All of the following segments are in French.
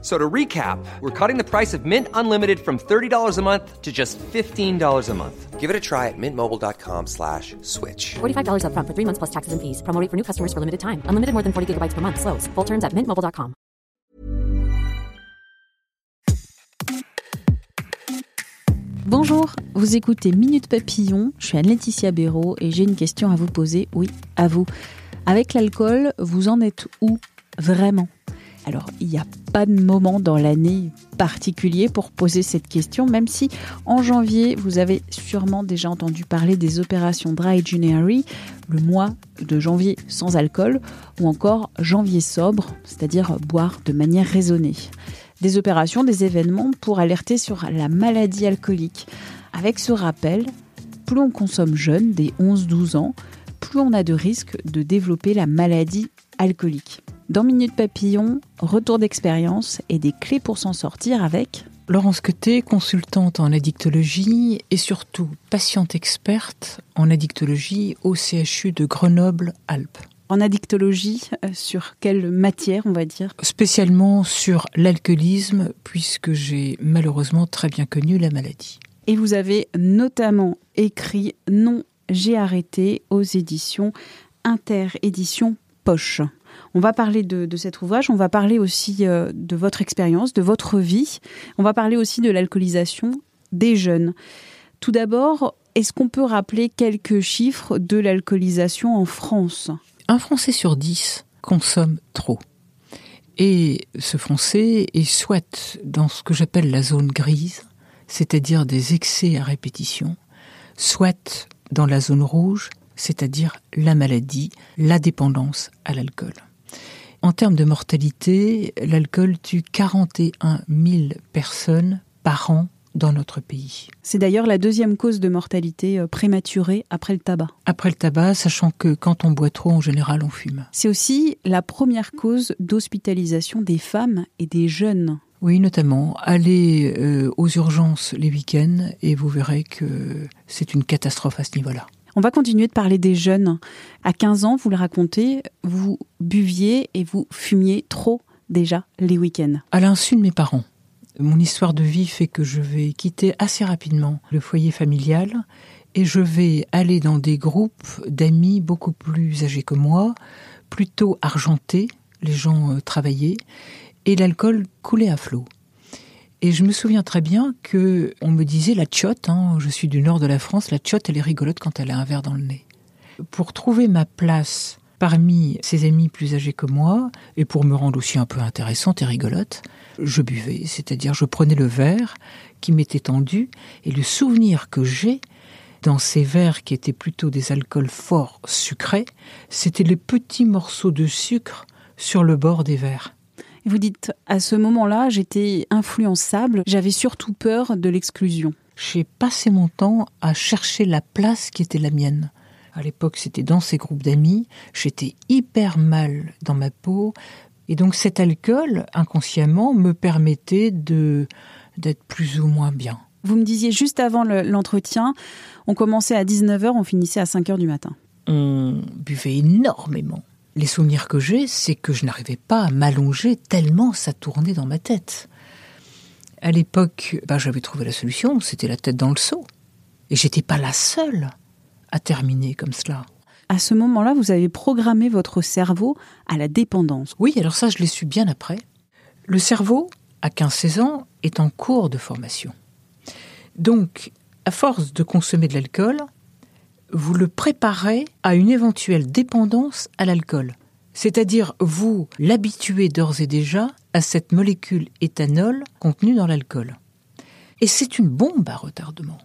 So to recap, we're cutting the price of Mint Unlimited from $30 a month to just $15 a month. Give it a try at mintmobile.com slash switch. $45 up front for three months plus taxes and fees. Promo rate for new customers for limited time. Unlimited more than 40 gigabytes per month. Slows. Full terms at mintmobile.com. Bonjour, vous écoutez Minute Papillon. Je suis Anne-Laetitia Béraud et j'ai une question à vous poser. Oui, à vous. Avec l'alcool, vous en êtes où Vraiment alors, il n'y a pas de moment dans l'année particulier pour poser cette question, même si en janvier, vous avez sûrement déjà entendu parler des opérations Dry January, le mois de janvier sans alcool, ou encore janvier sobre, c'est-à-dire boire de manière raisonnée. Des opérations, des événements pour alerter sur la maladie alcoolique. Avec ce rappel, plus on consomme jeune, des 11-12 ans, plus on a de risques de développer la maladie alcoolique. Dans Minute Papillon, retour d'expérience et des clés pour s'en sortir avec Laurence Queté, consultante en addictologie et surtout patiente experte en addictologie au CHU de Grenoble-Alpes. En addictologie, euh, sur quelle matière on va dire? Spécialement sur l'alcoolisme, puisque j'ai malheureusement très bien connu la maladie. Et vous avez notamment écrit Non, j'ai arrêté aux éditions Inter-édition Poche. On va parler de, cet ouvrage, on va parler aussi euh, de votre expérience, de votre vie, on va parler aussi de l'alcoolisation des jeunes. Tout d'abord, est-ce qu'on peut rappeler quelques chiffres de l'alcoolisation en France? Un Français sur dix consomme trop. Et ce Français est soit dans ce que j'appelle la zone grise, c'est-à-dire des excès à répétition, soit dans la zone rouge, c'est-à-dire la maladie, la dépendance à l'alcool. En termes de mortalité, l'alcool tue 41 000 personnes par an dans notre pays. C'est d'ailleurs la deuxième cause de mortalité euh, prématurée après le tabac. Après le tabac, sachant que quand on boit trop, en général, on fume. C'est aussi la première cause d'hospitalisation des femmes et des jeunes. Oui, notamment. Allez euh, aux urgences les week-ends et vous verrez que c'est une catastrophe à ce niveau-là. On va continuer de parler des jeunes. À 15 ans, vous le racontez, vous buviez et vous fumiez trop déjà les week-ends. À l'insu de mes parents. Mon histoire de vie fait que je vais quitter assez rapidement le foyer familial et je vais aller dans des groupes d'amis beaucoup plus âgés que moi, plutôt argentés, les gens euh, travaillaient, et l'alcool coulait à flot. Et je me souviens très bien que on me disait la tchotte, hein, je suis du nord de la France, la tchotte elle est rigolote quand elle a un verre dans le nez. Pour trouver ma place parmi ses amis plus âgés que moi, et pour me rendre aussi un peu intéressante et rigolote, je buvais, c'est-à-dire je prenais le verre qui m'était tendu, et le souvenir que j'ai dans ces verres qui étaient plutôt des alcools forts sucrés, c'était les petits morceaux de sucre sur le bord des verres. Vous dites, à ce moment-là, j'étais influençable, j'avais surtout peur de l'exclusion. J'ai passé mon temps à chercher la place qui était la mienne. À l'époque, c'était dans ces groupes d'amis, j'étais hyper mal dans ma peau, et donc cet alcool, inconsciemment, me permettait de d'être plus ou moins bien. Vous me disiez juste avant l'entretien, on commençait à 19h, on finissait à 5h du matin. On buvait énormément. Les souvenirs que j'ai, c'est que je n'arrivais pas à m'allonger tellement ça tournait dans ma tête. À l'époque, bah, j'avais trouvé la solution, c'était la tête dans le seau. Et j'étais pas la seule à terminer comme cela. À ce moment-là, vous avez programmé votre cerveau à la dépendance. Oui, alors ça, je l'ai su bien après. Le cerveau, à 15-16 ans, est en cours de formation. Donc, à force de consommer de l'alcool, vous le préparez à une éventuelle dépendance à l'alcool. C'est-à-dire, vous l'habituez d'ores et déjà à cette molécule éthanol contenue dans l'alcool. Et c'est une bombe à retardement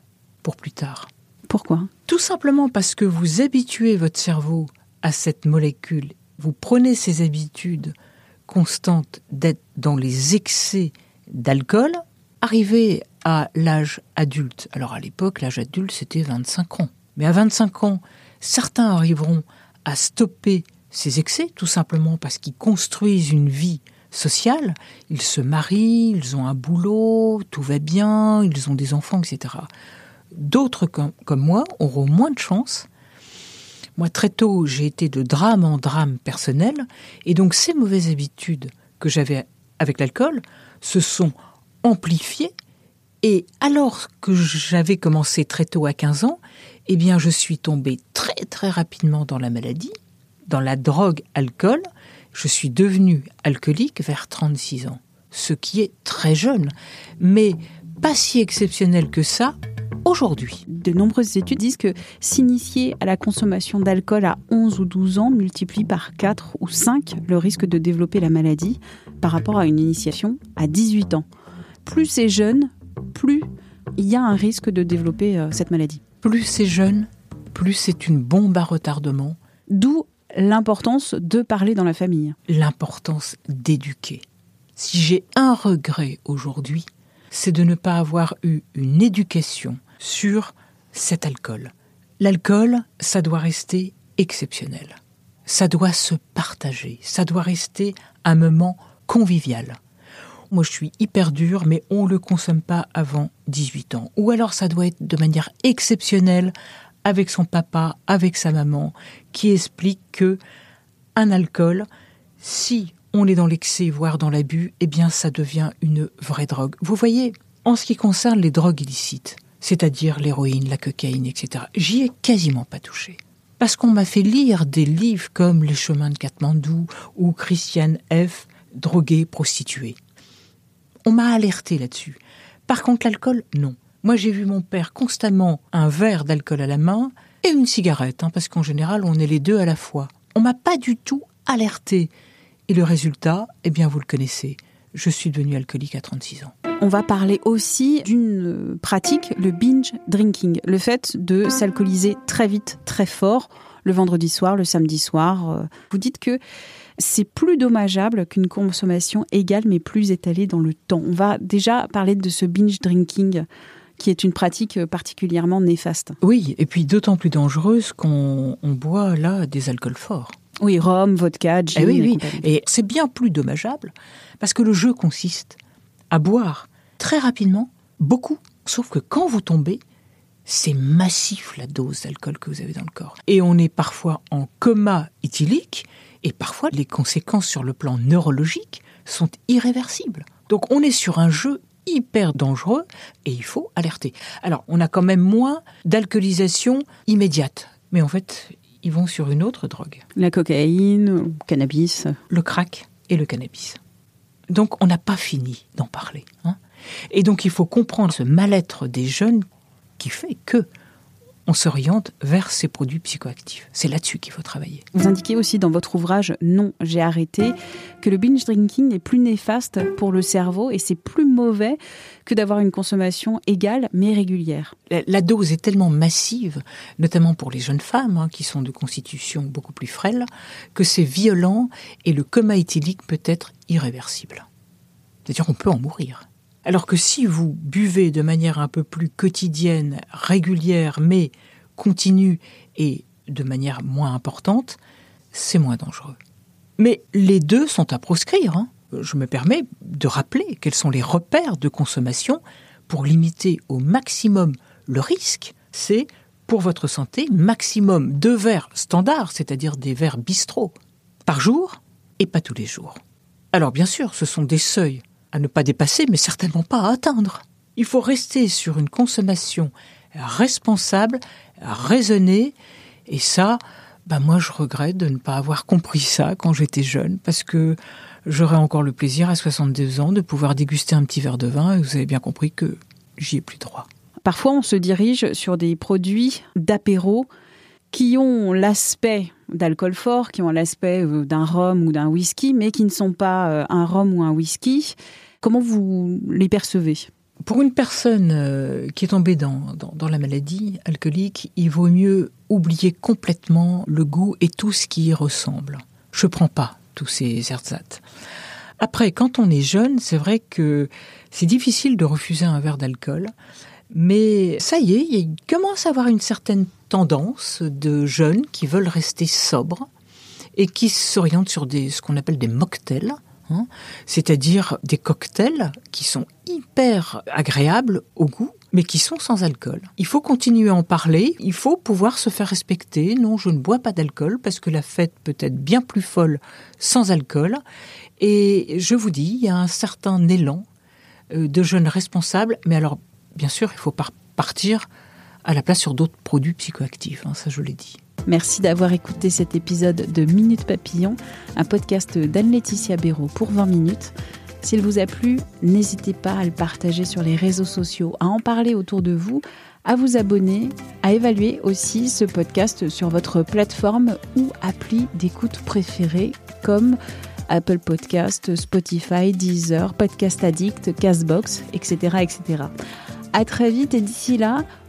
pour plus tard. Pourquoi? Tout simplement parce que vous habituez votre cerveau à cette molécule. Vous prenez ces habitudes constantes d'être dans les excès d'alcool, arrivé à l'âge adulte. Alors à l'époque, l'âge adulte, c'était 25 ans. Mais à 25 ans, certains arriveront à stopper ces excès, tout simplement parce qu'ils construisent une vie sociale. Ils se marient, ils ont un boulot, tout va bien, ils ont des enfants, etc. D'autres comme, comme moi auront moins de chance. Moi, très tôt, j'ai été de drame en drame personnel, et donc ces mauvaises habitudes que j'avais avec l'alcool se sont amplifiées. Et alors que j'avais commencé très tôt à 15 ans, eh bien, je suis tombée très très rapidement dans la maladie, dans la drogue alcool. Je suis devenue alcoolique vers 36 ans, ce qui est très jeune, mais pas si exceptionnel que ça aujourd'hui. De nombreuses études disent que s'initier à la consommation d'alcool à 11 ou 12 ans multiplie par 4 ou 5 le risque de développer la maladie par rapport à une initiation à 18 ans. Plus c'est jeune, plus il y a un risque de développer euh, cette maladie. Plus c'est jeune, plus c'est une bombe à retardement. D'où l'importance de parler dans la famille. L'importance d'éduquer. Si j'ai un regret aujourd'hui, c'est de ne pas avoir eu une éducation sur cet alcool. L'alcool, ça doit rester exceptionnel. Ça doit se partager. Ça doit rester un moment convivial. Moi, je suis hyper dur, mais on ne le consomme pas avant 18 ans. Ou alors, ça doit être de manière exceptionnelle avec son papa, avec sa maman, qui explique que un alcool, si on est dans l'excès, voire dans l'abus, eh bien, ça devient une vraie drogue. Vous voyez, en ce qui concerne les drogues illicites, c'est-à-dire l'héroïne, la cocaïne, etc., j'y ai quasiment pas touché. Parce qu'on m'a fait lire des livres comme Les chemins de Katmandou ou Christiane F., droguée, prostituée. On m'a alerté là-dessus. Par contre, l'alcool, non. Moi, j'ai vu mon père constamment un verre d'alcool à la main et une cigarette, hein, parce qu'en général, on est les deux à la fois. On m'a pas du tout alerté. Et le résultat, eh bien, vous le connaissez. Je suis devenu alcoolique à 36 ans. On va parler aussi d'une pratique, le binge drinking, le fait de s'alcooliser très vite, très fort, le vendredi soir, le samedi soir. Vous dites que c'est plus dommageable qu'une consommation égale mais plus étalée dans le temps. On va déjà parler de ce binge drinking qui est une pratique particulièrement néfaste. Oui, et puis d'autant plus dangereuse qu'on boit là des alcools forts. Oui, rhum, vodka, gin. Eh oui, oui. Et c'est bien plus dommageable parce que le jeu consiste à boire très rapidement, beaucoup. Sauf que quand vous tombez, c'est massif la dose d'alcool que vous avez dans le corps. Et on est parfois en coma éthylique et parfois les conséquences sur le plan neurologique sont irréversibles. Donc on est sur un jeu hyper dangereux et il faut alerter. Alors on a quand même moins d'alcoolisation immédiate. Mais en fait, ils vont sur une autre drogue. La cocaïne, le cannabis. Le crack et le cannabis. Donc on n'a pas fini d'en parler. Hein. et donc il faut comprendre ce mal-être des jeunes qui fait que on s'oriente vers ces produits psychoactifs. C'est là-dessus qu'il faut travailler. Vous indiquez aussi dans votre ouvrage Non, j'ai arrêté que le binge drinking est plus néfaste pour le cerveau et c'est plus mauvais que d'avoir une consommation égale mais régulière. La, dose est tellement massive, notamment pour les jeunes femmes hein, qui sont de constitution beaucoup plus frêle, que c'est violent et le coma éthylique peut être irréversible. C'est-à-dire qu'on peut en mourir. Alors que si vous buvez de manière un peu plus quotidienne, régulière, mais continue et de manière moins importante, c'est moins dangereux. Mais les deux sont à proscrire. Hein. Je me permets de rappeler quels sont les repères de consommation pour limiter au maximum le risque. C'est pour votre santé maximum deux verres standards, c'est-à-dire des verres bistrot, par jour et pas tous les jours. Alors bien sûr, ce sont des seuils à ne pas dépasser, mais certainement pas à atteindre. Il faut rester sur une consommation responsable, raisonnée, et ça, bah moi je regrette de ne pas avoir compris ça quand j'étais jeune, parce que j'aurais encore le plaisir à 62 ans de pouvoir déguster un petit verre de vin, et vous avez bien compris que j'y ai plus droit. Parfois on se dirige sur des produits d'apéro qui ont l'aspect d'alcool fort, qui ont l'aspect euh, d'un rhum ou d'un whisky, mais qui ne sont pas euh, un rhum ou un whisky. Comment vous les percevez? Pour une personne euh, qui est tombée dans, la maladie alcoolique, il vaut mieux oublier complètement le goût et tout ce qui y ressemble. Je ne prends pas tous ces ersatz. Après, quand on est jeune, c'est vrai que c'est difficile de refuser un verre d'alcool. Mais ça y est, il commence à avoir une certaine tendance de jeunes qui veulent rester sobres et qui s'orientent sur ce qu'on appelle des mocktails Hein, c'est-à-dire des cocktails qui sont hyper agréables au goût, mais qui sont sans alcool. Il faut continuer à en parler, il faut pouvoir se faire respecter. Non, je ne bois pas d'alcool parce que la fête peut être bien plus folle sans alcool. Et je vous dis, il y a un certain élan euh, de jeunes responsables, mais alors, bien sûr, il faut partir à la place sur d'autres produits psychoactifs, hein, ça je l'ai dit. Merci d'avoir écouté cet épisode de Minute Papillon, un podcast d'Anne-Laetitia Béraud pour 20 minutes. S'il vous a plu, n'hésitez pas à le partager sur les réseaux sociaux, à en parler autour de vous, à vous abonner, à évaluer aussi ce podcast sur votre plateforme ou appli d'écoute préférée comme Apple Podcast, Spotify, Deezer, Podcast Addict, Castbox, etc., etc. Très vite et d'ici là,